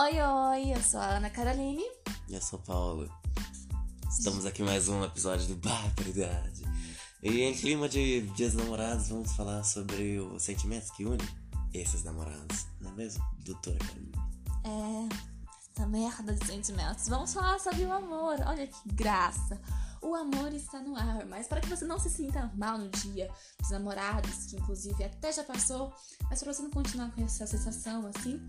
Oi, oi, eu sou a Ana Caroline. E eu sou o Paulo. Estamos aqui mais um episódio do Barbaridade. E em clima de dias namorados, vamos falar sobre os sentimentos que unem esses namorados, não é mesmo, doutora Caroline? É, essa merda de sentimentos. Vamos falar sobre o amor. Olha que graça. O amor está no ar, mas para que você não se sinta mal no dia dos namorados, que inclusive até já passou, mas para você não continuar com essa sensação assim,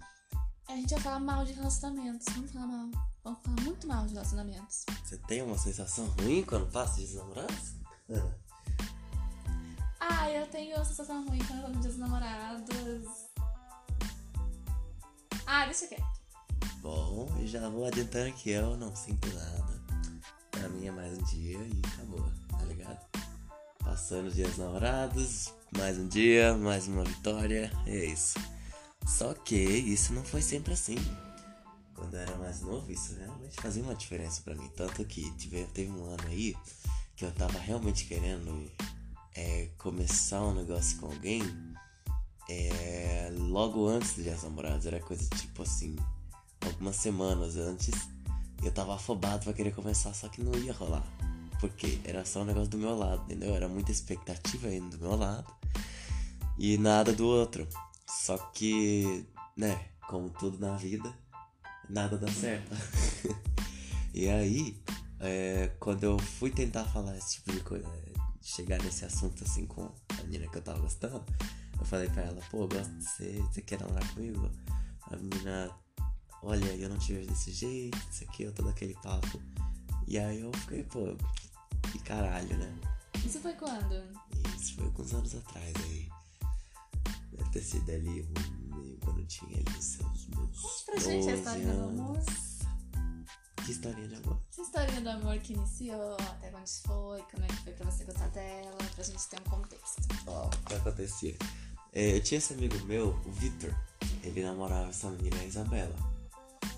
a gente vai falar mal de relacionamentos. Vamos falar mal. Vamos falar muito mal de relacionamentos. Você tem uma sensação ruim quando passa dias namorados? Ana? Ah, eu tenho uma sensação ruim quando eu dia dos namorados. Ah, deixa quieto. Bom, eu já vou adiantando que eu não sinto nada. Pra mim é mais um dia e acabou, tá ligado? Passando dias namorados, mais um dia, mais uma vitória, é isso. Só que isso não foi sempre assim. Quando eu era mais novo, isso realmente fazia uma diferença pra mim. Tanto que tive, teve um ano aí que eu tava realmente querendo é, começar um negócio com alguém é, logo antes de as namoradas. Era coisa tipo assim, algumas semanas antes. Eu tava afobado pra querer começar, só que não ia rolar. Porque era só um negócio do meu lado, entendeu? Era muita expectativa ainda do meu lado e nada do outro. Só que, né, como tudo na vida, nada dá certo. e aí, é, quando eu fui tentar falar esse tipo de coisa, chegar nesse assunto assim com a menina que eu tava gostando, eu falei pra ela, pô, gosto de você, você quer namorar comigo? A menina, olha, eu não te vejo desse jeito, isso aqui, eu tô daquele papo. E aí eu fiquei, pô, que caralho, né? Isso foi quando? Isso foi alguns anos atrás aí. Deve ter sido ali um, quando eu tinha ali os seus meus. Conte pra gente a 12 história do amor. Que historinha de amor? Essa historinha do amor que iniciou, até onde foi, como é que foi pra você gostar dela, pra gente ter um contexto. Ó, o que acontecia? É, eu tinha esse amigo meu, o Vitor. Ele namorava essa menina, Isabela.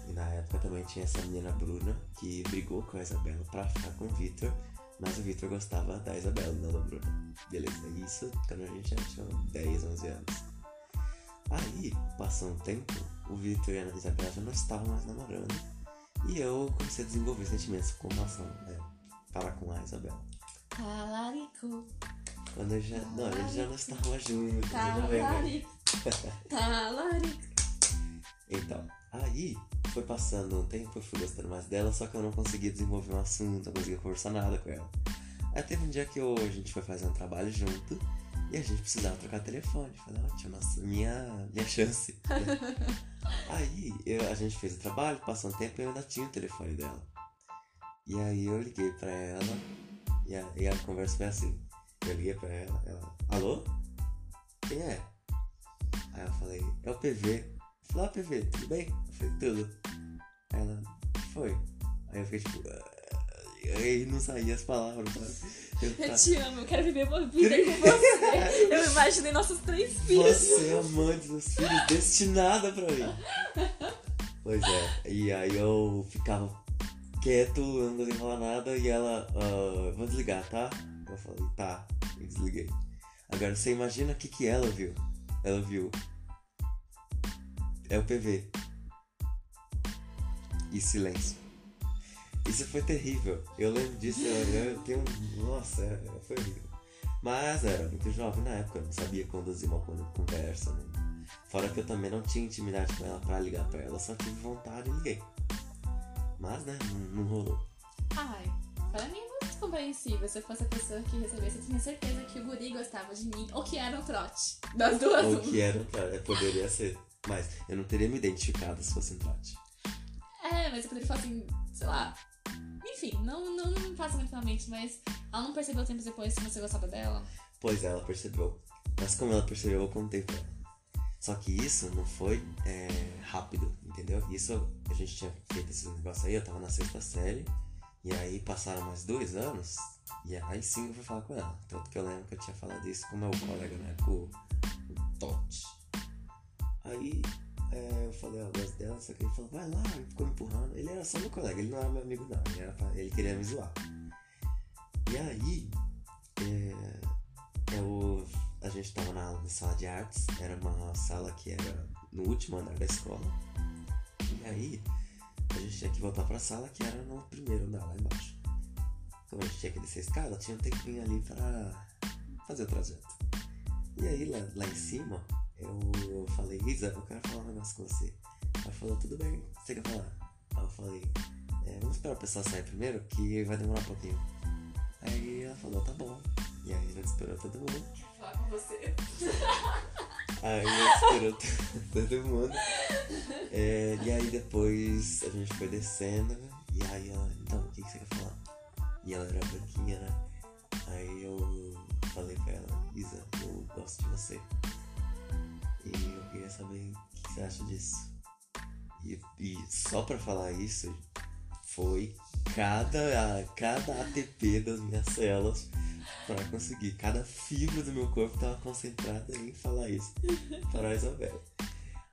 E na época também tinha essa menina, Bruna, que brigou com a Isabela pra ficar com o Vitor. Mas o Vitor gostava da Isabela, não da Bruna. Beleza, isso quando a gente já tinha 10, 11 anos. Aí, passou um tempo, o Vitor e a Isabela já não estavam mais namorando. E eu comecei a desenvolver sentimentos com relação né, para com a Isabela. Talarico, Quando eu já. Não, a gente já não estava juntos. não veio, né? talarico, talarico. Então, aí foi passando um tempo, eu fui gostando mais dela, só que eu não conseguia desenvolver um assunto, não conseguia conversar nada com ela. Aí teve um dia que eu, a gente foi fazer um trabalho junto e a gente precisava trocar telefone. Falei, tinha nossa, minha, minha chance. aí eu- a gente fez o trabalho, passou um tempo e eu ainda tinha o telefone dela. E aí eu liguei pra ela e a, e a conversa foi assim. Eu liguei pra ela, ela, alô? Quem é? Aí eu falei, é o PV. Falei, ó PV, tudo bem? Eu falei, tudo. Aí ela, foi. Aí eu fiquei tipo, "Ah", aí não saía as palavras, sabe? Eu Eu te amo, eu quero viver uma vida com você. Eu imaginei nossos três filhos. Você é a mãe dos filhos, destinada pra mim. Pois é, e aí eu ficava quieto, eu não conseguia falar nada, e ela, ah, vou desligar, tá? Eu falei, tá, e desliguei. Agora você imagina o que, que ela viu. Ela viu. É o PV. E silêncio. Isso foi terrível. Eu lembro disso, eu, eu tenho. Nossa, é- foi horrível. Mas era muito jovem na época, eu não sabia conduzir uma con- conversa. né? Fora que eu também não tinha intimidade com ela pra ligar pra ela, só tive vontade e liguei. Mas, né, não, não rolou. Ai, pra mim é muito compreensível. Se eu fosse a pessoa que recebesse, eu tinha certeza que o guri gostava de mim. Ou que era um trote. Das duas, Ou que era, cara, poderia ser. Mas eu não teria me identificado se fosse um trote. É, mas eu poderia falar assim, sei lá. Enfim, não, não, não passa muito na mente, mas ela não percebeu tempos depois se você gostava dela. Pois é, ela percebeu. Mas como ela percebeu, eu contei pra ela. Só que isso não foi é, rápido, entendeu? Isso a gente tinha feito esse negócio aí, eu tava na sexta série. E aí passaram mais dois anos. E aí sim eu fui falar com ela. Tanto que eu lembro que eu tinha falado isso com meu colega época, o, o Totti. Aí é, eu falei, eu gosto dela, só que ele falou, vai lá, ele ficou me empurrando. Ele era só meu colega, ele não era meu amigo não, ele, pra- ele queria me zoar. E aí, é, eu, a gente tava na, na sala de artes, era uma sala que era no último andar da escola. E aí a gente tinha que voltar pra sala que era no primeiro andar lá embaixo. Como a gente tinha que descer a escada, tinha um tempinho ali pra fazer o trajeto. E aí lá, lá em cima eu falei, Isa, eu quero falar um negócio com você. Ela falou, tudo bem, você quer falar? Aí eu falei, é, vamos esperar o pessoal sair primeiro, que vai demorar um pouquinho. Aí ela falou, tá bom. E aí a gente esperou todo mundo. Falar com você. Aí a gente esperou todo mundo. É, e aí depois a gente foi descendo. E aí ela, então, o que, que você quer falar? E ela era branquinha, né? Aí eu falei pra ela, Isa, eu gosto de você. E eu queria saber o que você acha disso. E, e só pra falar isso, foi cada, cada ATP das minhas células para conseguir. Cada fibra do meu corpo estava concentrada em falar isso para a Isabel.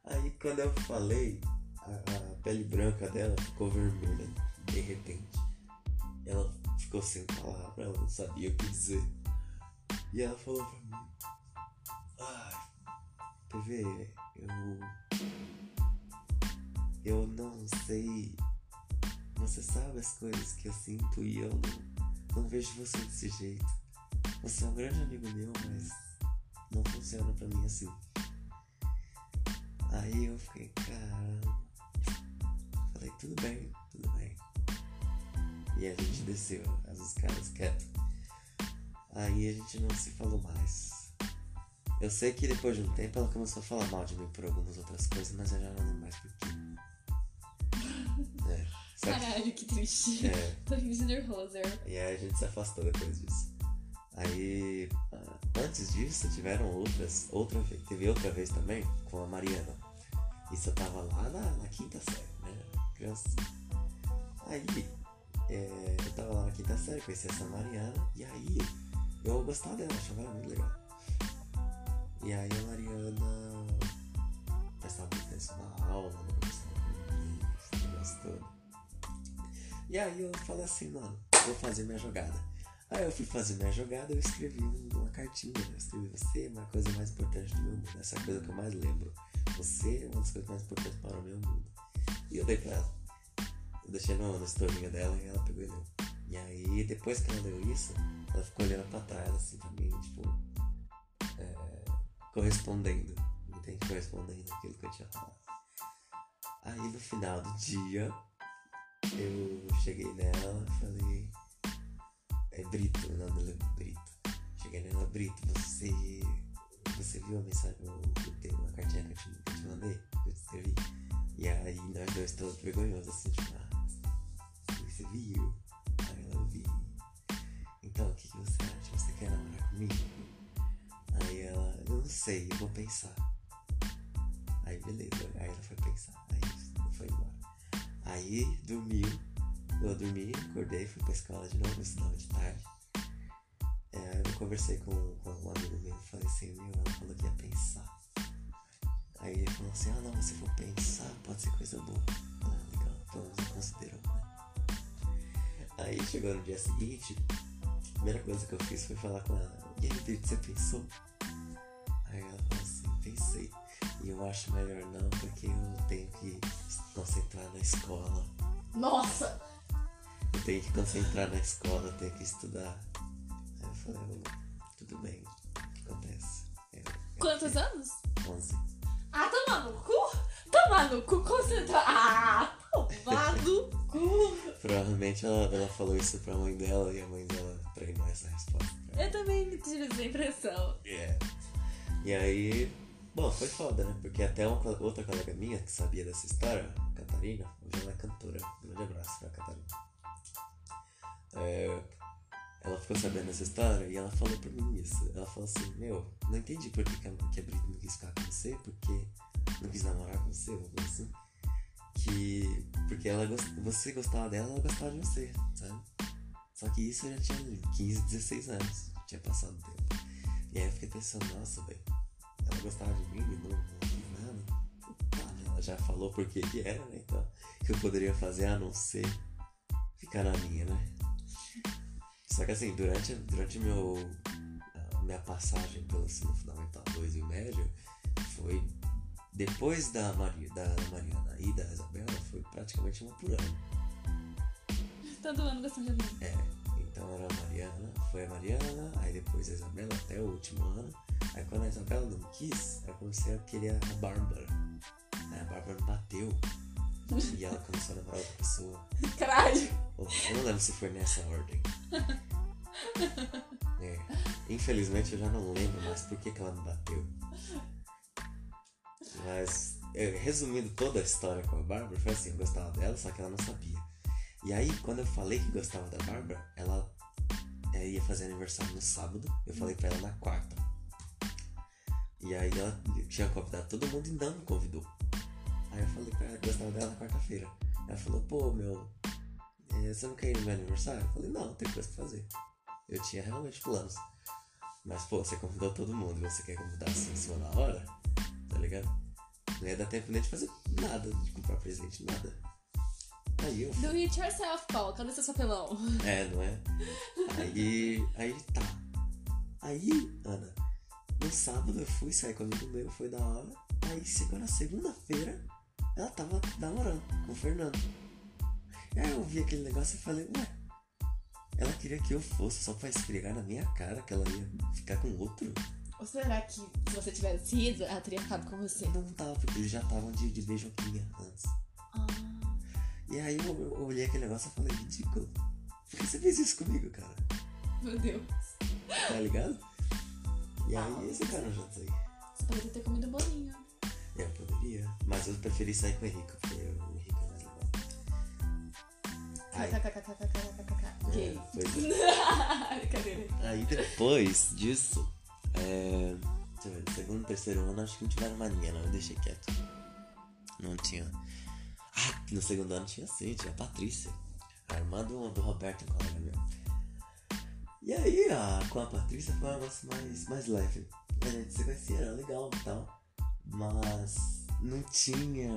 Aí quando eu falei, a, a, pele branca dela ficou vermelha de repente. Ela ficou sem palavra, ela não sabia o que dizer. E ela falou pra mim, PV, eu. Eu não sei. Você sabe as coisas que eu sinto e eu não, não vejo você desse jeito. Você é um grande amigo meu, mas não funciona pra mim assim. Aí eu fiquei, caramba. Falei, tudo bem, tudo bem. E a gente desceu as escadas quieto. Aí a gente não se falou mais. Eu sei que depois de um tempo ela começou a falar mal de mim por algumas outras coisas, mas eu já não lembro mais por quê. É. Só Caralho, que triste. É. Tô rindo nervosa. E aí a gente se afastou depois disso. Aí, ah, antes disso, tiveram outras, outra vez, teve outra vez também com a Mariana. Isso eu tava lá na, na quinta série, né? Criança. Aí, é, eu tava lá na quinta série, conheci essa Mariana, e aí eu gostava dela, achava ela muito legal. E aí a Mariana prestava atenção na aula, não negócio todo. E aí eu falei assim, mano, vou fazer minha jogada. Aí eu fui fazer minha jogada eu escrevi uma cartinha. Eu escrevi você é uma coisa mais importante do meu mundo. Essa é coisa que eu mais lembro. Você é uma das coisas mais importantes para o meu mundo. E eu dei pra ela. Eu deixei no, no storinho dela e ela pegou e leu. E aí, depois que ela leu isso, ela ficou olhando pra trás, assim, pra mim, tipo, correspondendo. Entende? Correspondendo aquilo que eu tinha falado. Aí, no final do dia, eu cheguei nela e falei. É Brito, o nome dela é Brito. Cheguei nela, Brito, você. Você viu a mensagem, o, o, te- uma cartinha que eu, te, que eu mandei? Que eu te escrevi? E aí nós dois todos vergonhosos, assim, tipo, ah, você viu? Aí ela vi. Então, o que, que você acha? Você quer namorar comigo? Eu não sei, eu vou pensar. Aí beleza, aí ela foi pensar, aí foi embora. Aí dormiu, eu dormi, acordei, fui pra escola de novo, estudava de tarde. É, eu conversei com, com um amigo meu, falei assim, meu, ela falou que ia pensar. Aí ele falou assim, ah não, se for pensar, pode ser coisa boa. Ah, legal, pelo menos eu considero. Aí chegou no dia seguinte, a primeira coisa que eu fiz foi falar com ela, e aí, David, você pensou? Aí ela falou assim, pensei. E eu acho melhor não, porque eu tenho que concentrar na escola. Nossa! Eu tenho que concentrar na escola, eu tenho que estudar. Aí eu falei, "Oh, tudo bem, o que acontece? Eu, eu Quantos anos? tenho 11. Ah, toma no cu! Toma no cu, concentra. Ah, toma no cu! Provavelmente ela, ela falou isso pra mãe dela e a mãe dela treinou essa resposta. Eu também me tive essa impressão. É. E aí, bom, foi foda, né? Porque até uma outra colega minha que sabia dessa história, Catarina, hoje ela é cantora. Um grande abraço pra Catarina. É, ela ficou sabendo dessa história e ela falou pra mim isso. Ela falou assim, meu, não entendi por que, que a, Brita não quis ficar com você, porque não quis namorar com você, ou coisa assim. Que. Porque ela você gostava dela, ela gostava de você, sabe? Só que isso eu já tinha 15, 16 anos. Tinha passado o tempo. E aí eu fiquei pensando, nossa, velho, ela gostava de mim e não, não fiz nada. Né? Ela já falou por que era, né? Então, o que eu poderia fazer a não ser ficar na minha, né? Só que assim, durante, durante meu, minha passagem pelo ensino fundamental 2 e médio, foi depois da, Maria, da Mariana e da Isabela, foi praticamente uma por ano. Todo ano gostando de mim. É, então era a Mariana, foi a Mariana, aí depois a Isabela até o último ano. Aí quando a Isabela não quis, eu comecei a querer a Bárbara. Aí a Bárbara bateu e ela começou a namorar outra pessoa. Caralho! Eu não lembro se foi nessa ordem. É. Infelizmente eu já não lembro mais por que, que ela me bateu. Mas, é, resumindo toda a história com a Bárbara, foi assim, eu gostava dela, só que ela não sabia. E aí, quando eu falei que gostava da Bárbara, ela é, ia fazer aniversário no sábado, eu falei pra ela na quarta. E aí ela tinha convidado todo mundo e não me convidou. Aí eu falei pra ela que gostava dela na quarta-feira. Ela falou, pô, meu, é, você não quer ir no meu aniversário? Eu falei, não, tem coisa pra fazer. Eu tinha realmente planos. Mas, pô, você convidou todo mundo e você quer convidar assim em cima da hora, tá ligado? Não ia dar tempo nem de fazer nada, de comprar presente, nada. Aí eu Do it yourself, Paul. Cadê seu papelão? É, não é? Aí. Aí tá. Aí, Ana, no sábado eu fui sair com um amigo meu, foi da hora. Aí chegou na segunda-feira, ela tava namorando com o Fernando. E aí eu vi aquele negócio e falei, ué, ela queria que eu fosse só pra esfregar na minha cara que ela ia ficar com outro? Ou será que se você tivesse ido, ela teria ficado com você? Não tava, porque eles já estavam de, de beijoquinha antes. Ah, E aí eu, eu olhei aquele negócio e falei, ridículo. Por que você fez isso comigo, cara? meu Deus. Tá ligado? E ah, aí esse cara já tá saiu. Você poderia ter comido bolinho. É, eu poderia, mas eu preferi sair com o Henrique, porque o Henrique é mais legal. Ai. Gay. Brincadeira. Aí depois disso, é, deixa eu ver, segundo, terceiro ano, acho que não tiveram mania, não, eu deixei quieto. Não tinha. Ah, no segundo ano tinha sim, tinha a Patrícia, a irmã do, do Roberto, um colega meu. E aí, a, com a Patrícia foi um negócio mais, mais leve. A gente se conhecia, era legal e tal. Mas não tinha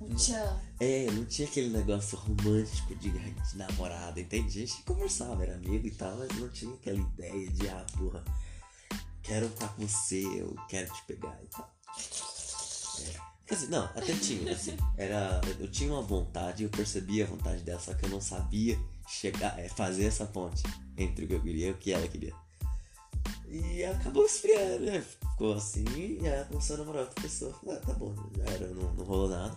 O tchan. é, não tinha aquele negócio romântico de, de namorada, entende? A gente conversava, era amigo e tal, mas não tinha aquela ideia de, ah, porra, quero estar com você, eu quero te pegar e tal. É. Quer dizer, não, até tinha, assim, era, eu tinha uma vontade, eu percebia a vontade dela, só que eu não sabia chegar, é, fazer essa ponte entre o que eu queria e o que ela queria. E acabou esfriando, né? Ficou assim, e ela começou a namorar outra pessoa. Ah, tá bom, já era, não, não rolou nada.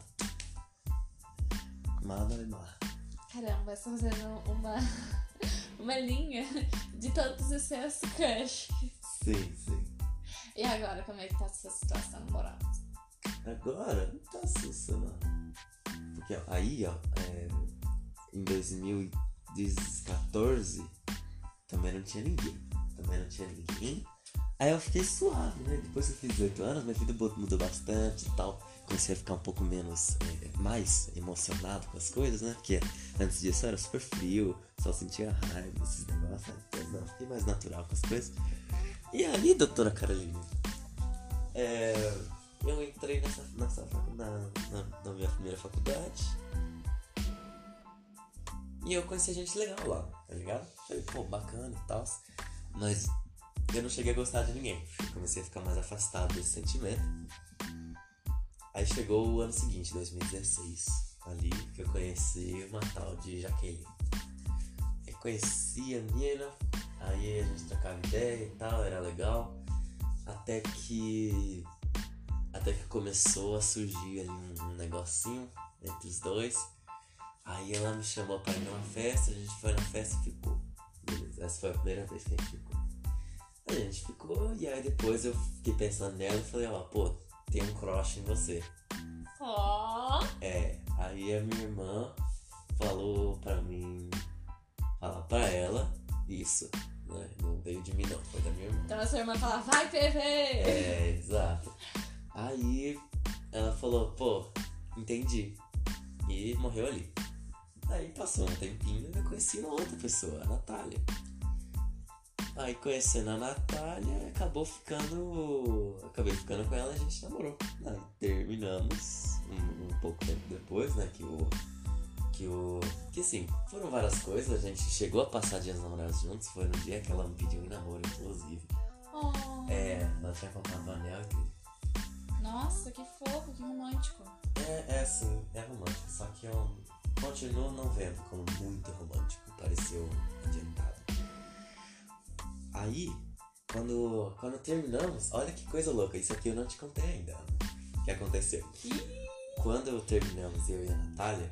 Nada me mar. Caramba, tá fazendo uma, uma linha de todos os seus. Sim, sim. E agora, como é que tá a sua situação amorosa? Agora, não tá sussa, Porque ó, aí, ó, é, em 2014, também não tinha ninguém. Também não tinha ninguém. Aí eu fiquei suave, né? Depois que eu fiz 18 anos, minha vida mudou bastante e tal. Comecei a ficar um pouco menos, é, mais emocionado com as coisas, né? Porque antes disso eu era super frio, só sentia raiva, esses negócios. né? Então, não, fiquei mais natural com as coisas. E aí, doutora Carolina? É, eu entrei nessa, nessa na, na, na minha primeira faculdade. E eu conheci gente legal lá, tá ligado? Falei, pô, bacana e tal. Mas eu não cheguei a gostar de ninguém. Comecei a ficar mais afastado desse sentimento. Aí chegou o ano seguinte, 2016, ali que eu conheci uma tal de Jaqueline. Eu conheci a menina, aí a gente trocava ideia e tal, era legal. Até que. Até que começou a surgir ali um, um negocinho entre os dois. Aí ela me chamou pra ir numa festa, a gente foi na festa e ficou. Beleza, essa foi a primeira vez que a gente ficou. A gente ficou e aí depois eu fiquei pensando nela e falei, ó, pô, tem um crush em você. Ó, É, aí a minha irmã falou pra mim falar pra ela isso, né? Não veio de mim não, foi da minha irmã. então a sua irmã fala, vai PV! É, exato. Aí ela falou, pô, entendi. E morreu ali. Aí passou um tempinho e eu conheci uma outra pessoa, a Natália. Aí conhecendo a Natália, acabou ficando. Acabei ficando com ela e a gente namorou. Aí terminamos um, um pouco tempo depois, né? Que o. Que o. Que assim, foram várias coisas, a gente chegou a passar dias namorados juntos, foi no dia que ela me pediu em namoro, inclusive. Oh, É, ela tinha comprado o anel e tudo. Nossa, que fofo, que romântico. É, é assim, é romântico, só que eu continuo não vendo como muito romântico, pareceu adiantado. Aí, quando, quando terminamos, olha que coisa louca, isso aqui eu não te contei ainda. O que aconteceu? Quando terminamos, eu e a Natália,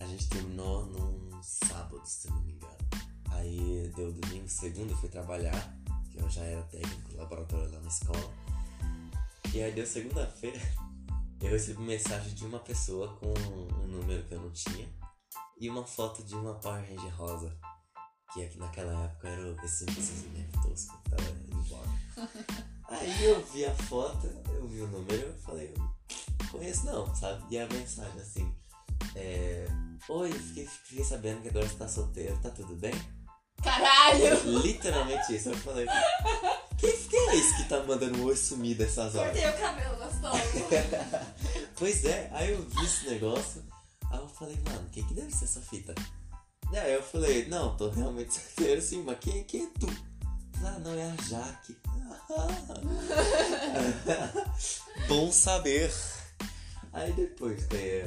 a gente terminou num sábado, se não me engano. Aí deu domingo, segundo fui trabalhar, que eu já era técnico laboratório lá na escola. E aí deu segunda-feira, eu recebi mensagem de uma pessoa com um número que eu não tinha e uma foto de uma Power Ranger rosa. Que aqui naquela época era esse, meme tosco que tava em voga. Aí eu vi a foto, eu vi o número eu falei, conheço não, sabe? E a mensagem assim, é. Oi, fiquei, fiquei sabendo que agora você tá solteiro, tá tudo bem? Caralho! Literalmente isso, eu falei. Quem, quem é esse que tá mandando um oi sumido essas horas? Cortei o cabelo gostoso. pois é, aí eu vi esse negócio, aí eu falei, mano, o que, que deve ser essa fita? E aí eu falei, não, tô realmente solteiro sim, mas quem, quem é tu? Ah, não, é a Jaque. Bom saber. Aí depois que,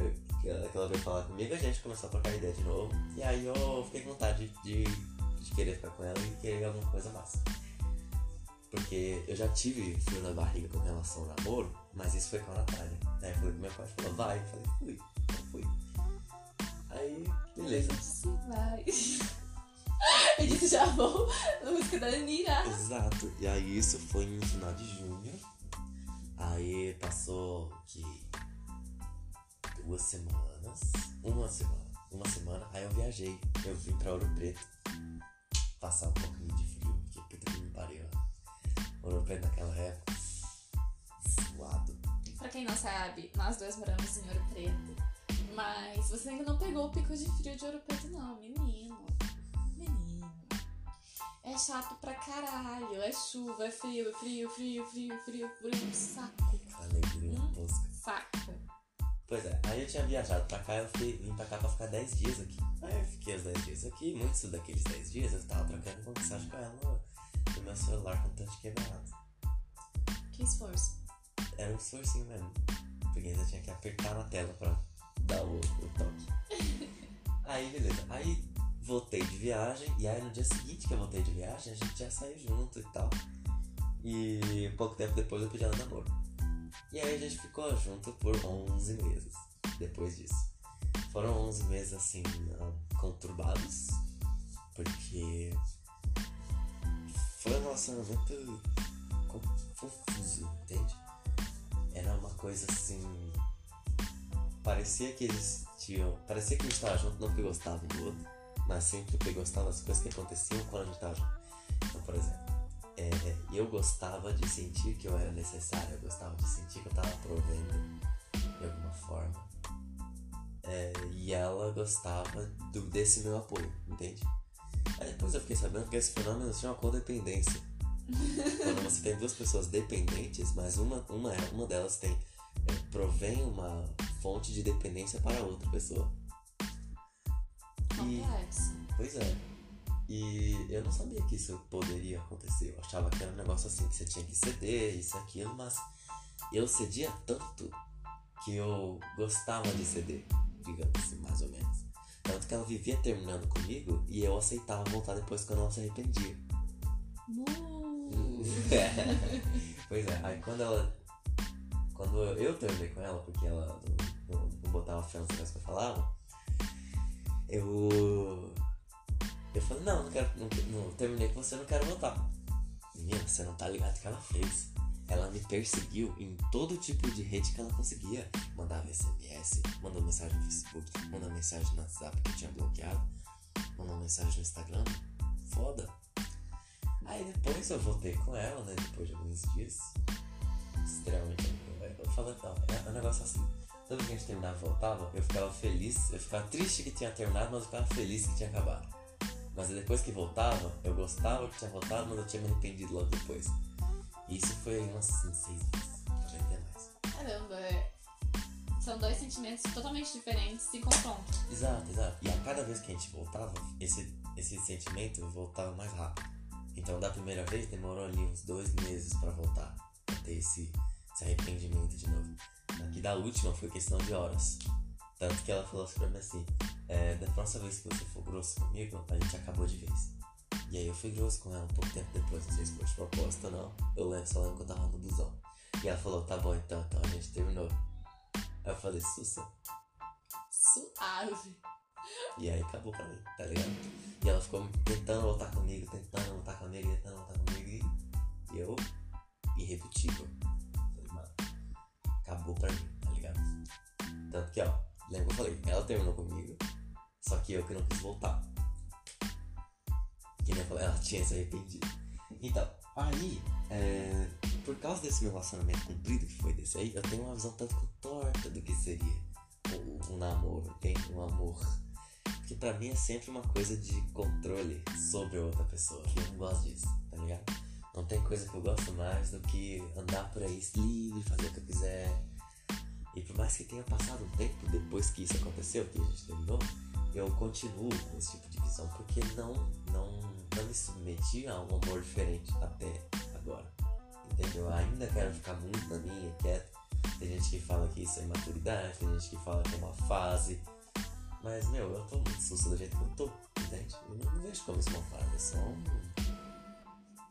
ela, veio falar comigo, a gente começou a trocar ideia de novo. E aí eu fiquei com vontade de, de querer ficar com ela e querer alguma coisa mais. Porque eu já tive frio na barriga com relação ao namoro, mas isso foi com a Natália. Aí eu falei pro meu pai, falou, vai. Eu falei, fui, eu fui. Beleza. Disse, vai. Eu disse, já vou na música da Anira. Exato. E aí isso foi no final de junho. Aí passou que duas semanas. Uma semana. Uma semana. Aí eu viajei. Eu vim pra Ouro Preto. Passar um pouquinho de frio. Que puta que me pariu. Ouro Preto naquela época. Suado. Pra quem não sabe, nós dois moramos em Ouro Preto. Mas você ainda não pegou o pico de frio de Ouro Preto, não, menino. Menino. É chato pra caralho. É chuva, é frio, é frio, frio, frio, frio, frio. Saco. Alegria Hum? tosca. Saco. Pois é, aí eu tinha viajado pra cá, eu fui, vim pra cá pra ficar 10 dias aqui. Aí eu fiquei os 10 dias aqui, muitos daqueles 10 dias eu tava trocando mensagem com ela no, meu celular com touch quebrado. Que esforço. Era um esforcinho mesmo, porque ainda tinha que apertar na tela pra dar o, o toque. aí beleza, aí voltei de viagem, e aí no dia seguinte que eu voltei de viagem, a gente já saiu junto e tal. E pouco tempo depois eu pedi ela namoro. E aí a gente ficou junto por 11 meses depois disso. Foram 11 meses assim, conturbados, porque foi um relacionamento co- confuso, entende? Era uma coisa assim. Parecia que eles tinham. Parecia que a gente tava junto não porque gostava um do outro, mas sim porque gostava das coisas que aconteciam quando a gente tava junto. Então, por exemplo, é, eu gostava de sentir que eu era necessário, eu gostava de sentir que eu tava provendo de alguma forma. É, e ela gostava do, desse meu apoio, entende? Aí depois eu fiquei sabendo que esse fenômeno se chama codependência. Quando você tem duas pessoas dependentes, mas uma, uma, uma delas tem é, provém uma fonte de dependência para outra pessoa. E, Complexo. pois é. E eu não sabia que isso poderia acontecer. Eu achava que era um negócio assim que você tinha que ceder, isso aquilo, mas eu cedia tanto que eu gostava de ceder, digamos assim, mais ou menos. Tanto que ela vivia terminando comigo e eu aceitava voltar depois quando ela se arrependia. Uh. pois é, aí quando ela. Quando eu terminei com ela, porque ela fé nas coisas que eu falava, eu. Eu falei, não, não quero. Não, não, terminei com você, não quero voltar. Menina, você não tá ligado o que ela fez. Ela me perseguiu em todo tipo de rede que ela conseguia. Mandava SMS, mandou mensagem no Facebook, mandou mensagem no WhatsApp que eu tinha bloqueado, mandou mensagem no Instagram. Foda. Aí depois eu voltei com ela, né? Depois de alguns dias. Extremamente. Eu, falei, não, é um negócio assim. Toda vez que a gente terminava e voltava, eu ficava feliz, eu ficava triste que tinha terminado, mas eu ficava feliz que tinha acabado. Mas depois que voltava, eu gostava que tinha voltado, mas eu tinha me arrependido logo depois. E isso foi umas assim, seis meses, talvez até mais. Caramba, é... são dois sentimentos totalmente diferentes se confrontam. Exato, exato. E a cada vez que a gente voltava, esse, esse sentimento voltava mais rápido. Então, da primeira vez, demorou ali uns dois meses pra voltar. Pra ter esse se arrependimento de novo. Aqui da última foi questão de horas. Tanto que ela falou assim pra mim assim, é, da próxima vez que você for grosso comigo, a gente acabou de vez. E aí eu fui grosso com ela um pouco tempo depois, não sei se foi de propósito ou não. Eu lembro, só lembro que eu tava no busão. E ela falou, tá bom então, então a gente terminou. Aí eu falei, Sussa. Suave. E aí acabou pra mim, tá ligado? E ela ficou tentando voltar comigo, tentando voltar comigo, tentando voltar comigo. E, e eu, irredutível. Acabou pra mim, tá ligado? Tanto que, ó, lembra que eu falei, ela terminou comigo, só que eu que não quis voltar. Que nem eu falei, ela tinha se arrependido. Então, aí, é, por causa desse meu relacionamento cumprido que foi desse aí, eu tenho uma visão tanto torta do que seria um, um namoro, entende? Um amor. Porque pra mim é sempre uma coisa de controle sobre outra pessoa. E eu não gosto disso, tá ligado? Não tem coisa que eu gosto mais do que andar por aí livre, fazer o que eu quiser. E por mais que tenha passado um tempo depois que isso aconteceu, que a gente terminou, eu continuo com esse tipo de visão, porque não, não, não me submeti a um amor diferente até agora. Entendeu? Eu ainda quero ficar muito na minha, quieto. Tem gente que fala que isso é imaturidade, tem gente que fala que é uma fase. Mas, meu, eu tô muito susto do jeito que eu tô, entende? Eu não, vejo como isso é uma fase, é só um,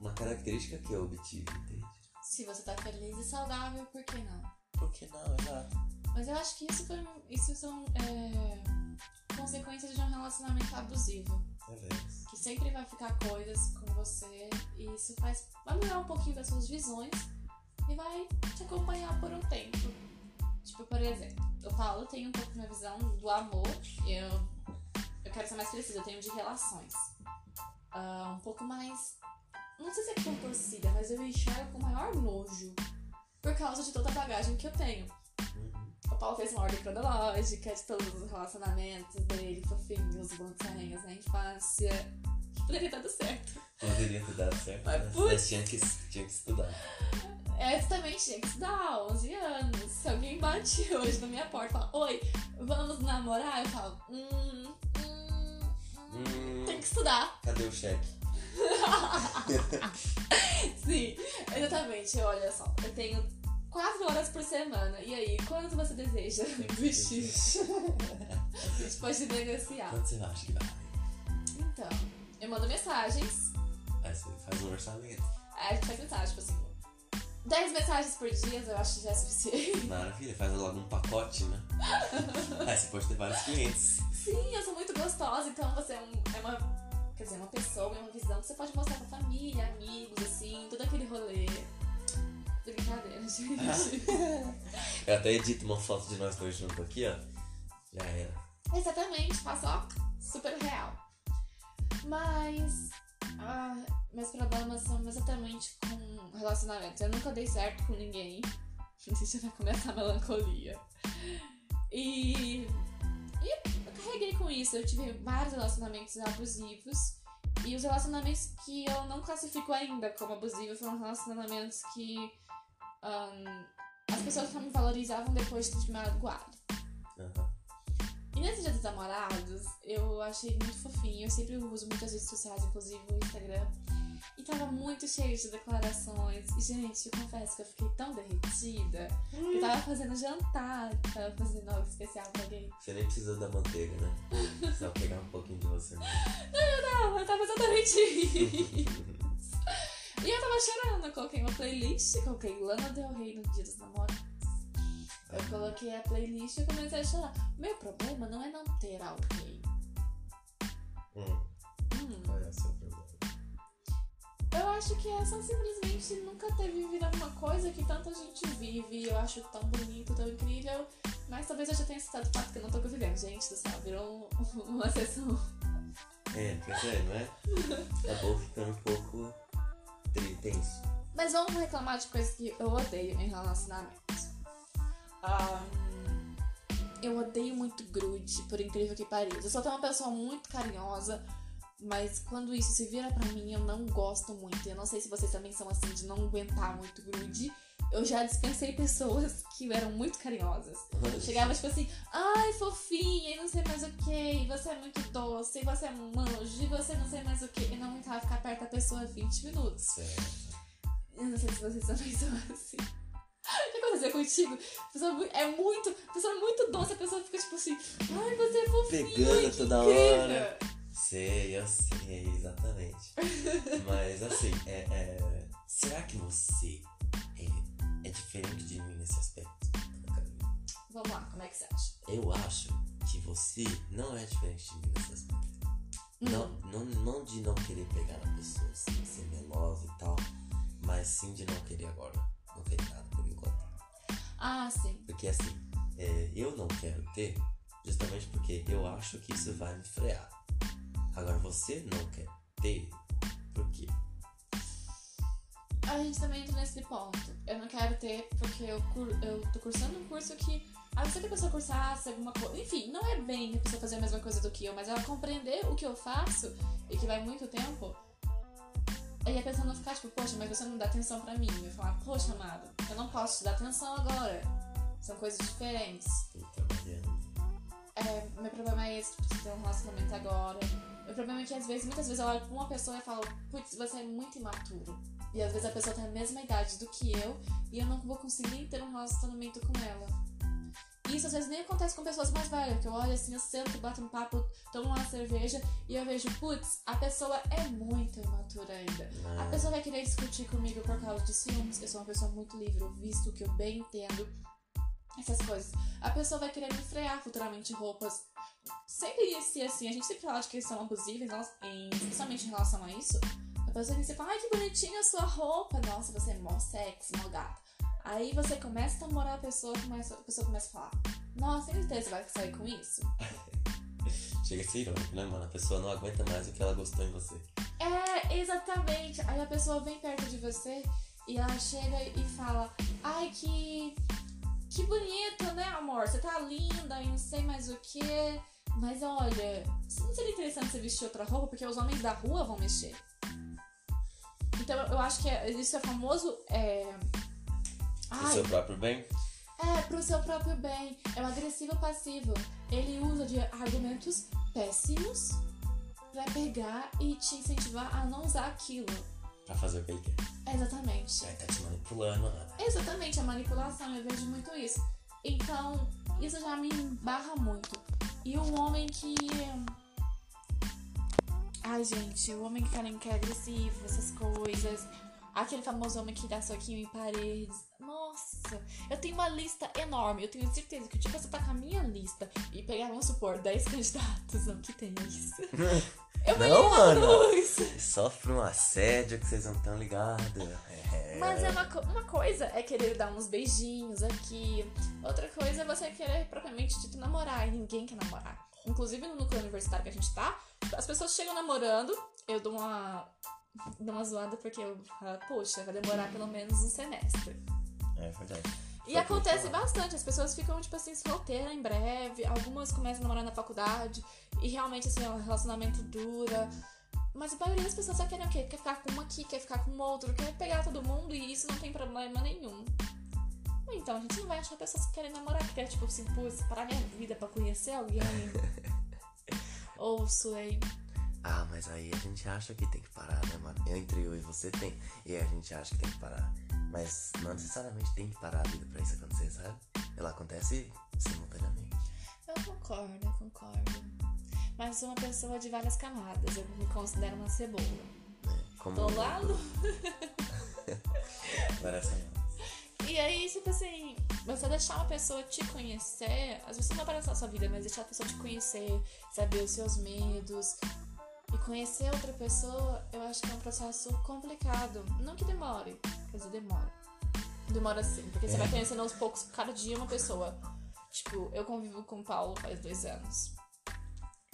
uma característica que eu obtive, entende? Se você tá feliz e saudável, por que não? Por que não, exato. Mas eu acho que isso, foi, isso são é, consequências de um relacionamento abusivo. É verdade. Que sempre vai ficar coisas com você e isso faz, vai mudar um pouquinho das suas visões e vai te acompanhar por um tempo. Tipo, por exemplo, eu falo, tenho um pouco minha visão do amor, eu, eu quero ser mais precisa, eu tenho de relações. Ah, um pouco mais. Não sei se é contorcida, mas eu enxergo com maior nojo. Por causa de toda a bagagem que eu tenho. Uhum. O Paulo fez uma ordem cronológica de todos os relacionamentos dele, fofinhos, bons sonhos na infância. Poderia ter dado certo. Poderia ter dado certo, Mas, mas, mas tinha, que, tinha que estudar. Você também tinha que estudar, 11 anos. Se alguém bate hoje na minha porta e fala, oi, vamos namorar? Eu falo, hum, hum, hum, Hum, tem que estudar. cadê o cheque? Sim, exatamente. Olha só, eu tenho 4 horas por semana. E aí, quanto você deseja investir? A gente pode negociar. Quanto você acha que vale? Então, eu mando mensagens. Aí você faz um orçamento. Aí a gente faz mensagem, tipo assim, 10 mensagens por dia eu acho que já é suficiente. Maravilha, faz logo um pacote, né? Aí você pode ter vários clientes. Sim, eu sou muito gostosa, então você é, um, é uma. Dizer, uma pessoa, é uma visão que você pode mostrar pra família, amigos, assim, todo aquele rolê. Brincadeira, gente. Eu até edito uma foto de nós dois juntos aqui, ó. Já era. Exatamente, faço ó, super real. Mas. Ah, meus problemas são exatamente com relacionamentos. Eu nunca dei certo com ninguém. Já vai começar a melancolia. E. E carreguei com isso. Eu tive vários relacionamentos abusivos. E os relacionamentos que eu não classifico ainda como abusivos foram relacionamentos que. ahn, as pessoas só me valorizavam depois de ter me magoado. Aham. E nesse dia dos namorados, eu achei muito fofinho. Eu sempre uso muitas redes sociais, inclusive o Instagram. E tava muito cheio de declarações. E, gente, eu confesso que eu fiquei tão derretida. que Eu tava fazendo jantar, tava fazendo algo especial pra alguém. Você nem precisa da manteiga, né? Só pegar um pouquinho de você mesmo. Não, eu tava exatamente isso. E eu tava chorando. Eu coloquei uma playlist, coloquei Lana Del Rey no dia dos namorados. Eu coloquei a playlist e comecei a chorar. Meu problema não é não ter alguém. Hum, Hum. Eu acho que é só simplesmente nunca ter vivido alguma coisa que tanta gente vive. Eu acho tão bonito, tão incrível. Mas talvez eu já tenha citado o fato que eu não tô conseguindo. Gente do céu, virou um- uma sessão. É, pois é, não é? Acabou ficando um pouco tenso. Mas vamos reclamar de coisas que eu odeio em relacionamentos. Ahn, eu odeio muito grude, por incrível que pareça. Eu sou até uma pessoa muito carinhosa, mas quando isso se vira pra mim, eu não gosto muito. Eu não sei se vocês também são assim, de não aguentar muito grude. Eu já dispensei pessoas que eram muito carinhosas. Chegava tipo assim, ai fofinha, e não sei mais o que, e você é muito doce, e você é manjo, e você não sei mais o que. E não aguentava ficar perto da pessoa 20 minutos. Certo. Eu não sei se vocês também são assim. Já fazer contigo. A pessoa é muito, a pessoa é muito doce, a pessoa fica tipo assim, ai, você é fofinho. Pegando que toda incrível." hora. Sei, eu sei, exatamente. Mas assim, é, é, será que você é, é diferente de mim nesse aspecto? Vamos lá, como é que você acha? Eu acho que você não é diferente de mim nesse aspecto. Hum. Não, não, não de não querer pegar na pessoa, assim, ser melosa e tal, mas sim de não querer agora. Não querer nada por enquanto. Ah, sim. Porque assim, é, eu não quero ter justamente porque eu acho que isso vai me frear. Agora você não quer ter, por quê? A gente também entra nesse ponto. Eu não quero ter porque eu, eu tô cursando um curso que. A não ser que a pessoa cursasse alguma coisa. Enfim, não é bem a pessoa fazer a mesma coisa do que eu, mas ela compreender o que eu faço e que vai muito tempo. E a pessoa não ficar tipo, poxa, mas você não dá atenção pra mim. Eu falar, poxa, amado, eu não posso te dar atenção agora. São coisas diferentes. Trabalhando. É, meu problema é esse, tipo, de ter um relacionamento agora. Meu problema é que às vezes, muitas vezes eu olho pra uma pessoa e falo, putz, você é muito imaturo. E às vezes a pessoa tem a mesma idade do que eu e eu não vou conseguir ter um relacionamento com ela. E isso às vezes nem acontece com pessoas mais velhas, que eu olho assim, eu sento, bato um papo, tomo uma cerveja e eu vejo, putz, a pessoa é muito imatura ainda. A Ah, pessoa vai querer discutir comigo por causa de ciúmes. Eu sou uma pessoa muito livre, eu visto o que eu bem entendo. Essas coisas. A pessoa vai querer me frear futuramente roupas. Sempre se assim, a gente sempre fala de que são abusíveis, nós- em, especialmente em relação a isso. A pessoa e fala, ai que bonitinha a sua roupa. Nossa, você é mó sexy, mó gata. Aí você começa a namorar a pessoa, começa, a pessoa começa a falar, nossa, tem certeza que vai sair com isso? Chega a ser irônico, né, mano? A pessoa não aguenta mais o que ela gostou em você. É, exatamente. Aí a pessoa vem perto de você e ela chega e fala: Ai, que. Que bonito, né, amor? Você tá linda e não sei mais o que. Mas olha, não seria interessante você vestir outra roupa porque os homens da rua vão mexer. Então eu acho que é- isso é famoso. É. Ai, seu próprio bem? é, pro seu próprio bem. É um agressivo passivo. Ele usa de argumentos péssimos pra pegar e te incentivar a não usar aquilo. Pra fazer o que ele quer. Exatamente. Aí tá te manipulando, Ana. Exatamente, a manipulação, eu vejo muito isso. Então, isso já me barra muito. E o homem que. Ai, gente, o homem que cara que é agressivo, essas coisas. Aquele famoso homem que dá soquinho em paredes. Nossa, eu tenho uma lista enorme. Eu tenho certeza que, tipo, você tá com a minha lista e pegar, vamos supor, 10 candidatos. Não que tenha isso. Eu Não, mano. luz. Sofre um assédio que vocês não estão ligados. É. Mas é uma, co- uma coisa é querer dar uns beijinhos aqui, outra coisa é você querer propriamente dito namorar, e ninguém quer namorar. Inclusive no núcleo universitário que a gente tá, as pessoas chegam namorando, eu dou uma, dou uma zoada porque eu falo, poxa, vai demorar pelo menos um semestre. É verdade. E Foi acontece bastante, as pessoas ficam, tipo assim, solteiras em breve, algumas começam a namorar na faculdade, e realmente, assim, o relacionamento dura. Mas a maioria das pessoas só querem o quê? Quer ficar com uma aqui, quer ficar com outro, quer pegar todo mundo, e isso não tem problema nenhum. Então, a gente não vai achar pessoas que querem namorar, que querem, tipo assim, putz, parar minha vida pra conhecer alguém. Ou Slay. Ah, mas aí a gente acha que tem que parar, né, mano? Entre eu e você tem. E a gente acha que tem que parar. Mas não necessariamente tem que parar a vida pra isso acontecer, sabe? Ela acontece simultaneamente. Eu concordo, eu concordo. Mas sou uma pessoa de várias camadas, eu me considero uma cebola. Né? Como Do lado Parece E aí, tipo assim, você deixar uma pessoa te conhecer, às vezes não vai aparecer na sua vida, mas deixar a pessoa te conhecer, saber os seus medos. E conhecer outra pessoa, eu acho que é um processo complicado. Não que demore, quer dizer, demora. Demora sim, porque você É. vai conhecendo aos poucos, cada dia uma pessoa. Tipo, eu convivo com o Paulo faz dois anos.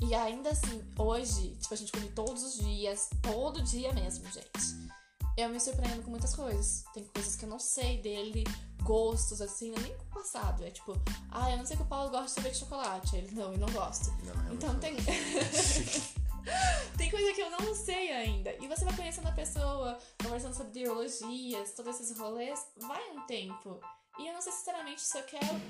E ainda assim, hoje, tipo, a gente convive todos os dias, todo dia mesmo, gente eu me surpreendo com muitas coisas. Tem coisas que eu não sei dele, gostos, assim, é nem com o passado. É tipo, ah, eu não sei que o Paulo gosta de sorvete de chocolate. Ele, não, eu não gosto. Não, eu Então não- tem. tem coisa que eu não sei ainda. E você vai conhecendo a pessoa, conversando sobre ideologias, todos esses rolês, vai um tempo. E eu não sei sinceramente se eu quero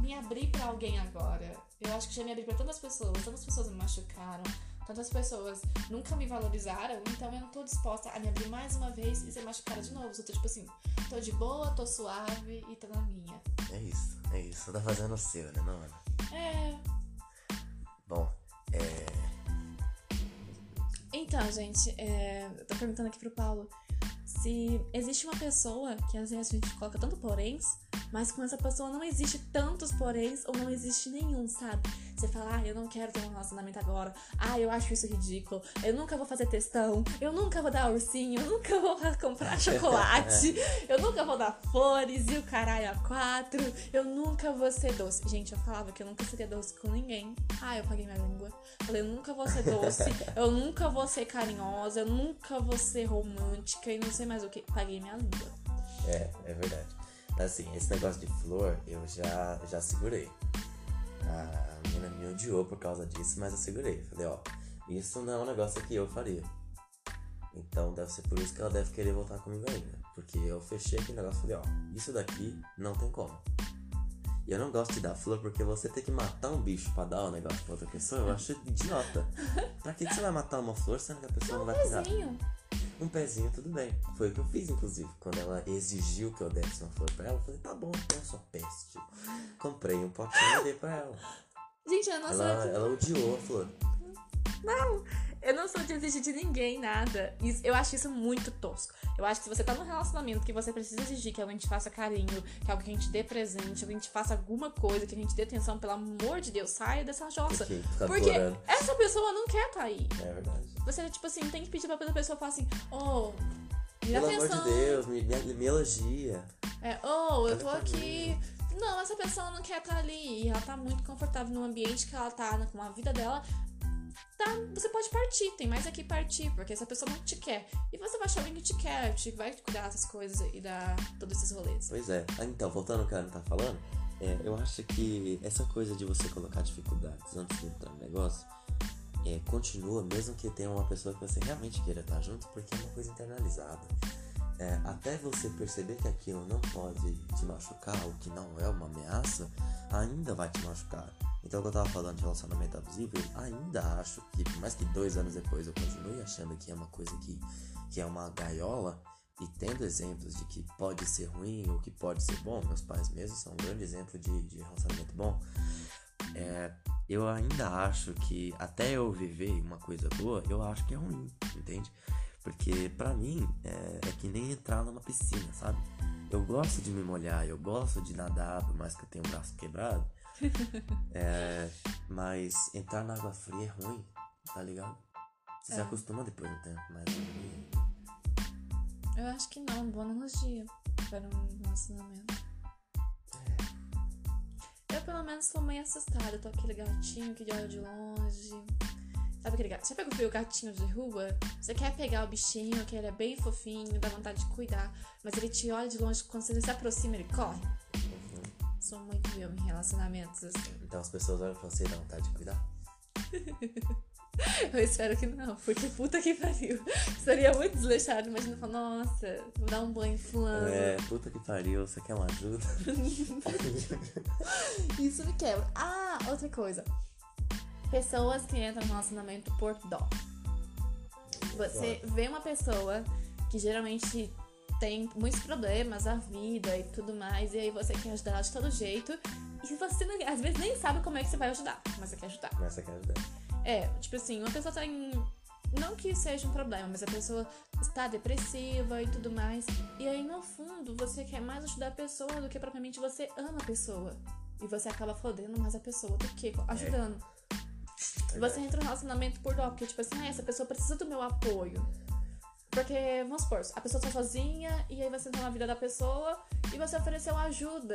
me abrir pra alguém agora. Eu acho que já me abri pra tantas pessoas, tantas pessoas me machucaram, tantas pessoas nunca me valorizaram, então eu não tô disposta a me abrir mais uma vez e ser machucada de novo. Eu tô tipo assim, tô de boa, tô suave e tô na minha. É isso, é isso. Você tá fazendo o seu, né, não, Ana? É. Bom, é. Então, gente, é, eu tô perguntando aqui pro Paulo se existe uma pessoa que às vezes a gente coloca tanto poréns, mas com essa pessoa não existe tantos poréns ou não existe nenhum, sabe? Você fala, ah, eu não quero ter um relacionamento agora, ah, eu acho isso ridículo, eu nunca vou fazer testão, eu nunca vou dar ursinho, eu nunca vou comprar chocolate, eu nunca vou dar flores e o caralho a quatro, eu nunca vou ser doce. Gente, eu falava que eu nunca seria doce com ninguém. Ah, eu paguei minha língua. Falei, eu nunca vou ser doce, eu nunca vou ser carinhosa, eu nunca vou ser romântica e não sei mais o que. Paguei minha língua. É, é verdade. Assim, esse negócio de flor, eu já, já segurei. A menina me odiou por causa disso, mas eu segurei. Falei, ó, isso não é um negócio que eu faria. Então deve ser por isso que ela deve querer voltar comigo ainda. Porque eu fechei aquele negócio e falei, ó, isso daqui não tem como. E eu não gosto de dar flor porque você tem que matar um bicho pra dar um negócio pra outra pessoa, eu acho idiota. Pra que, que você vai matar uma flor sendo que a pessoa não vai cuidar? Um pezinho, tudo bem. Foi o que eu fiz, inclusive. Quando ela exigiu que eu desse uma flor pra ela, eu falei, tá bom, então sua peste. Comprei um potinho e dei pra ela. Gente, eu não sou. Ela, ela odiou a flor. Não, eu não sou de exigir de ninguém nada. Isso- eu acho isso muito tosco. Eu acho que se você tá num relacionamento que você precisa exigir que alguém te faça carinho, que alguém te dê presente, alguém te faça alguma coisa, que a gente dê atenção, pelo amor de Deus, saia dessa jossa. Fiquei, ficar Porque essa pessoa não quer tá aí. É verdade. Você, tipo assim, tem que pedir pra outra pessoa falar assim, ô, me dá Pelo amor atenção. de Deus, me, me, me elogia. É, ô, eu tô aqui. Não, essa pessoa não quer estar ali. E ela tá muito confortável no ambiente que ela tá, com a vida dela. Tá, você pode partir, tem mais aqui partir, porque essa pessoa não te quer. E você vai achar alguém que te quer, te vai cuidar dessas coisas e dar todos esses rolês. Pois é. Ah, Então, voltando ao que a Ana tá falando, é, eu acho que essa coisa de você colocar dificuldades antes de entrar no negócio é, continua, mesmo que tenha uma pessoa que você realmente queira estar junto, porque é uma coisa internalizada. É, até você perceber que aquilo não pode te machucar, ou que não é uma ameaça, ainda vai te machucar. Então, quando eu tava falando de relacionamento abusivo, eu ainda acho que, por mais que dois anos depois eu continue achando que é uma coisa que, que é uma gaiola, e tendo exemplos de que pode ser ruim ou que pode ser bom, meus pais mesmo são um grande exemplo de, de relacionamento bom. É, eu ainda acho que até eu viver uma coisa boa, eu acho que é ruim, entende? Porque pra mim é, é que nem entrar numa piscina, sabe? Eu gosto de me molhar, eu gosto de nadar, por mais que eu tenha o braço quebrado. É, mas entrar na água fria é ruim, tá ligado? Você se É. acostuma depois do tempo, mas é ruim. Eu acho que não, boa analogia para um relacionamento. Eu pelo menos tô meio assustada. Eu tô aquele gatinho que olha de longe. Sabe aquele gato? Você pega o gatinho de rua? Você quer pegar o bichinho, que ele é bem fofinho, dá vontade de cuidar, mas ele te olha de longe, quando você se aproxima, ele corre. Sou muito eu em relacionamentos assim. Então as pessoas olham pra você e dá vontade de cuidar. Eu espero que não, porque puta que pariu. Seria muito desleixado, imagina falar, nossa, vou dar um banho fulano. É, puta que pariu, você quer uma ajuda? Isso me quebra. Ah, outra coisa. Pessoas que entram no relacionamento por dó. Você vê uma pessoa que geralmente tem muitos problemas na vida e tudo mais, e aí você quer ajudar de todo jeito, e você não- às vezes nem sabe como é que você vai ajudar, mas você quer ajudar. Mas você quer ajudar. É, tipo assim, uma pessoa tem. Não que seja um problema, mas a pessoa está depressiva e tudo mais. E aí, no fundo, você quer mais ajudar a pessoa do que propriamente você ama a pessoa. E você acaba fodendo mais a pessoa do que ajudando. E você entra no relacionamento por dó, porque, tipo assim, ah, essa pessoa precisa do meu apoio. Porque, vamos supor, a pessoa tá sozinha e aí você entra na vida da pessoa e você ofereceu ajuda.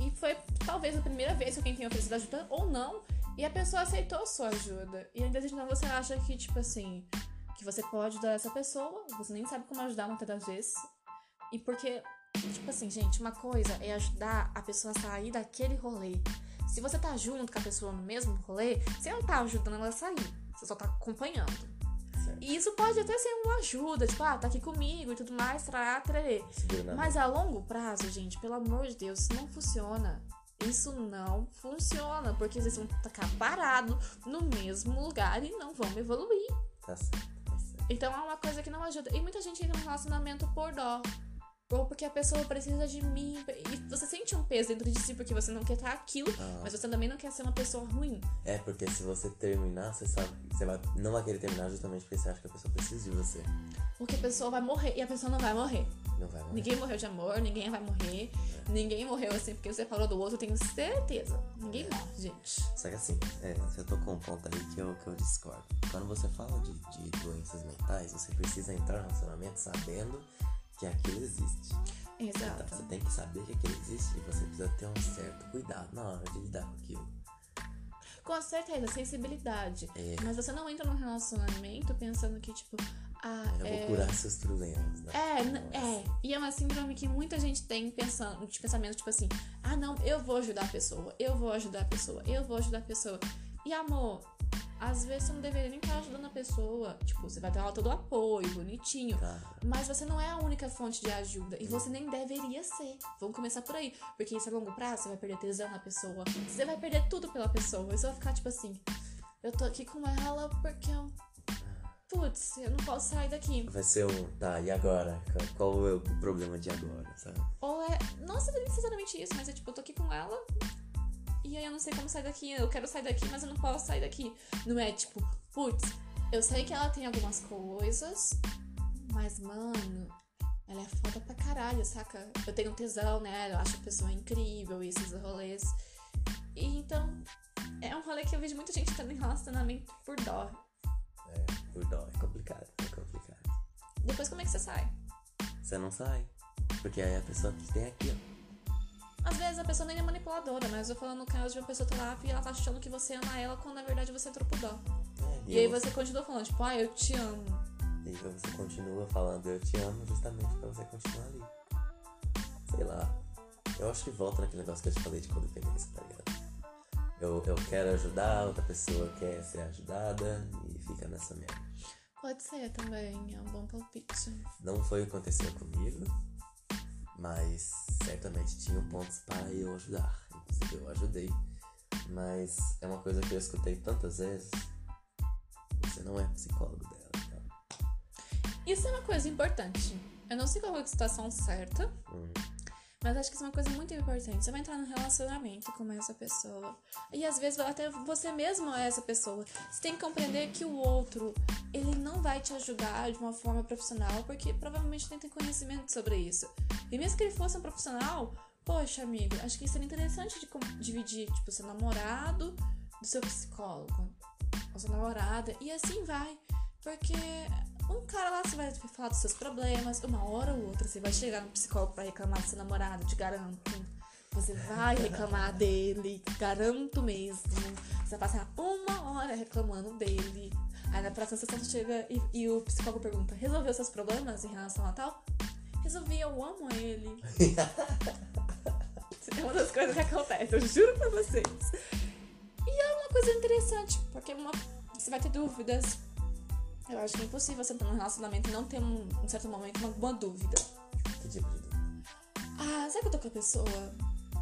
E foi talvez a primeira vez que alguém tenha oferecido ajuda ou não. E a pessoa aceitou sua ajuda. E ainda então você acha que, tipo assim, que você pode ajudar essa pessoa, você nem sabe como ajudar muitas das vezes. E porque, tipo assim, gente, uma coisa é ajudar a pessoa a sair daquele rolê. Se você tá junto com a pessoa no mesmo rolê, você não tá ajudando ela a sair. Você só tá acompanhando. E isso pode até ser uma ajuda, tipo, ah, tá aqui comigo e tudo mais, trará, trarê. Mas a longo prazo, gente, pelo amor de Deus, isso não funciona. Isso não funciona, porque eles vão ficar parados no mesmo lugar e não vão evoluir. Tá certo, tá certo. Então é uma coisa que não ajuda. E muita gente entra no relacionamento por dó. Ou porque a pessoa precisa de mim. E você sente um peso dentro de si porque você não quer estar aquilo, Ah. mas você também não quer ser uma pessoa ruim. É, porque se você terminar, você sabe. Você vai, não vai querer terminar justamente porque você acha que a pessoa precisa de você. Porque a pessoa vai morrer e a pessoa não vai morrer. Não vai morrer. Ninguém morreu de amor, ninguém vai morrer. Ninguém morreu assim porque você falou do outro, eu tenho certeza. Ninguém morre, gente. Só que assim, é, você tocou um ponto aí que eu, que eu discordo. Quando você fala de, de doenças mentais, você precisa entrar no relacionamento sabendo que aquilo existe. Tá? Exato. Você tem que saber que aquilo existe e você precisa ter um certo cuidado na hora de lidar com aquilo. Com certeza, sensibilidade. É. Mas você não entra num relacionamento pensando que, tipo, ah, Eu é. vou curar seus problemas, né? É, é. E é uma síndrome que muita gente tem pensando, de pensamento, tipo assim, ah não, eu vou ajudar a pessoa, eu vou ajudar a pessoa, eu vou ajudar a pessoa. E amor, às vezes você não deveria nem estar ajudando a pessoa. Tipo, você vai ter lá todo o apoio, bonitinho. Cara, Mas você não é a única fonte de ajuda. E você nem deveria ser. Vamos começar por aí. Porque isso a longo prazo, você vai perder tesão na pessoa. Você vai perder tudo pela pessoa. E você vai ficar tipo assim, eu tô aqui com ela porque eu. Putz, eu não posso sair daqui. vai ser um. Tá, e agora? Qual- é o problema de agora, sabe? Ou é. Não seria necessariamente isso, mas é tipo, eu tô aqui com ela. E aí eu não sei como sair daqui. Eu quero sair daqui, mas eu não posso sair daqui. Não é tipo, putz, eu sei que ela tem algumas coisas, mas, mano, ela é foda pra caralho, saca? Eu tenho tesão nela, eu acho a pessoa incrível, e esses rolês. E então, é um rolê que eu vejo muita gente tendo em relacionamento por dó. É, por dó, é complicado, é complicado. Depois, como é que você sai? Você não sai. Porque aí a pessoa que tem aqui, ó. Às vezes a pessoa nem é manipuladora, mas eu falando no caso de uma pessoa tá lá e ela tá achando que você ama ela quando na verdade você entrou dó. É, E aí eu- você continua falando, tipo, ah, eu te amo. E você continua falando eu te amo justamente pra você continuar ali. Sei lá. Eu acho que volta naquele negócio que eu te falei de codependência, tá ligado? Eu, eu quero ajudar, outra pessoa quer ser ajudada e fica nessa merda. Pode ser também, é um bom palpite. Não foi o que aconteceu comigo, mas certamente tinham pontos para eu ajudar. Inclusive eu ajudei. Mas é uma coisa que eu escutei tantas vezes. Você não é psicólogo dela. Tá? Isso é uma coisa importante. Eu não sei qual é a situação certa, Hum. Mas acho que isso é uma coisa muito importante. Você vai entrar num relacionamento com essa pessoa. E às vezes até você mesmo é essa pessoa. Você tem que compreender que o outro, ele não vai te ajudar de uma forma profissional, porque provavelmente nem tem conhecimento sobre isso. E mesmo que ele fosse um profissional, poxa, amigo, acho que seria interessante de dividir, tipo, seu namorado do seu psicólogo, ou sua namorada, e assim vai. Porque um cara lá você vai falar dos seus problemas, uma hora ou outra você vai chegar no psicólogo pra reclamar do seu namorado, te garanto. Você vai reclamar dele, garanto mesmo. Você vai passar uma hora reclamando dele. Aí na próxima sessão você chega e, e o psicólogo pergunta: resolveu seus problemas em relação a tal? Resolvi, eu amo ele. é uma das coisas que acontece, eu juro pra vocês. E é uma coisa interessante, porque uma- você vai ter dúvidas. Eu acho que é impossível você entrar num relacionamento e não ter um, um certo momento uma, uma dúvida. Que tipo de dúvida? Ah, será que eu tô com a pessoa?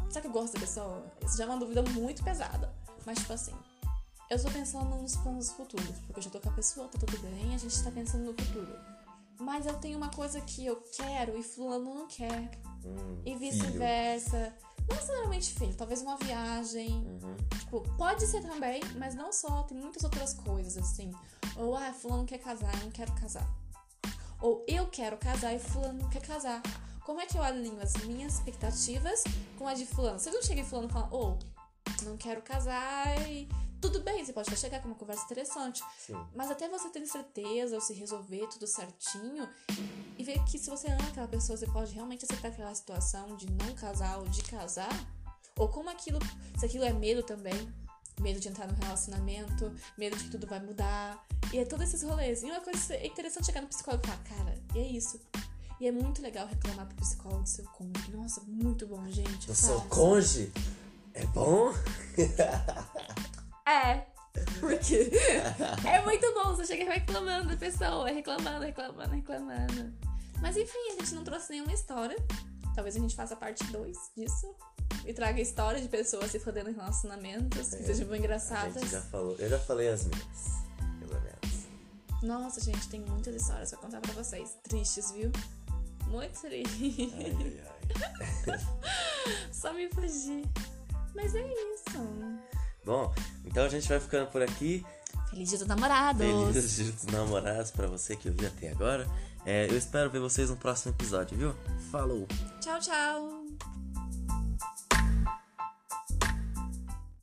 Será que eu gosto da pessoa? Isso já é uma dúvida muito pesada. Mas, tipo assim, eu tô pensando nos planos futuros. Porque eu já tô com a pessoa, tá tudo bem, a gente tá pensando no futuro. Mas eu tenho uma coisa que eu quero e fulano não quer. Hum, E vice-versa. Não necessariamente filho, talvez uma viagem. Uhum. Tipo, pode ser também, mas não só, tem muitas outras coisas, assim. Ou, ah, fulano quer casar, eu não quero casar. Ou eu quero casar e fulano quer casar. Como é que eu alinho as minhas expectativas com as de fulano? Você não chega em fulano e fala, ô, não quero casar e... Tudo bem, você pode até chegar com uma conversa interessante. Sim. Mas até você ter certeza ou se resolver tudo certinho e ver que se você ama aquela pessoa, você pode realmente aceitar aquela situação de não casar ou de casar. Ou como aquilo, se aquilo é medo também. Medo de entrar no relacionamento, medo de que tudo vai mudar. E é todos esses rolês. E uma coisa é interessante chegar no psicólogo e falar, cara, e é isso. E é muito legal reclamar pro psicólogo do seu cônjuge. Nossa, muito bom, gente. Do seu cônjuge? É bom? É. Porque é muito bom, você chega reclamando da pessoa, reclamando, reclamando, reclamando. Mas enfim, a gente não trouxe nenhuma história. Talvez a gente faça parte 2 disso. e traga história de pessoas se fodendo em relacionamentos que sejam bem É, A engraçadas. gente já falou. Eu já falei as minhas. Pelo menos. Nossa, gente, tem muitas histórias pra contar pra vocês. Tristes, viu? Muito tristes. Ai, ai, ai. Só me fugir. Mas é isso. Bom, então a gente vai ficando por aqui. Feliz dia dos namorados. Felizes dias dos namorados pra você que ouviu até agora. É, eu espero ver vocês no próximo episódio, viu? Falou! Tchau, tchau.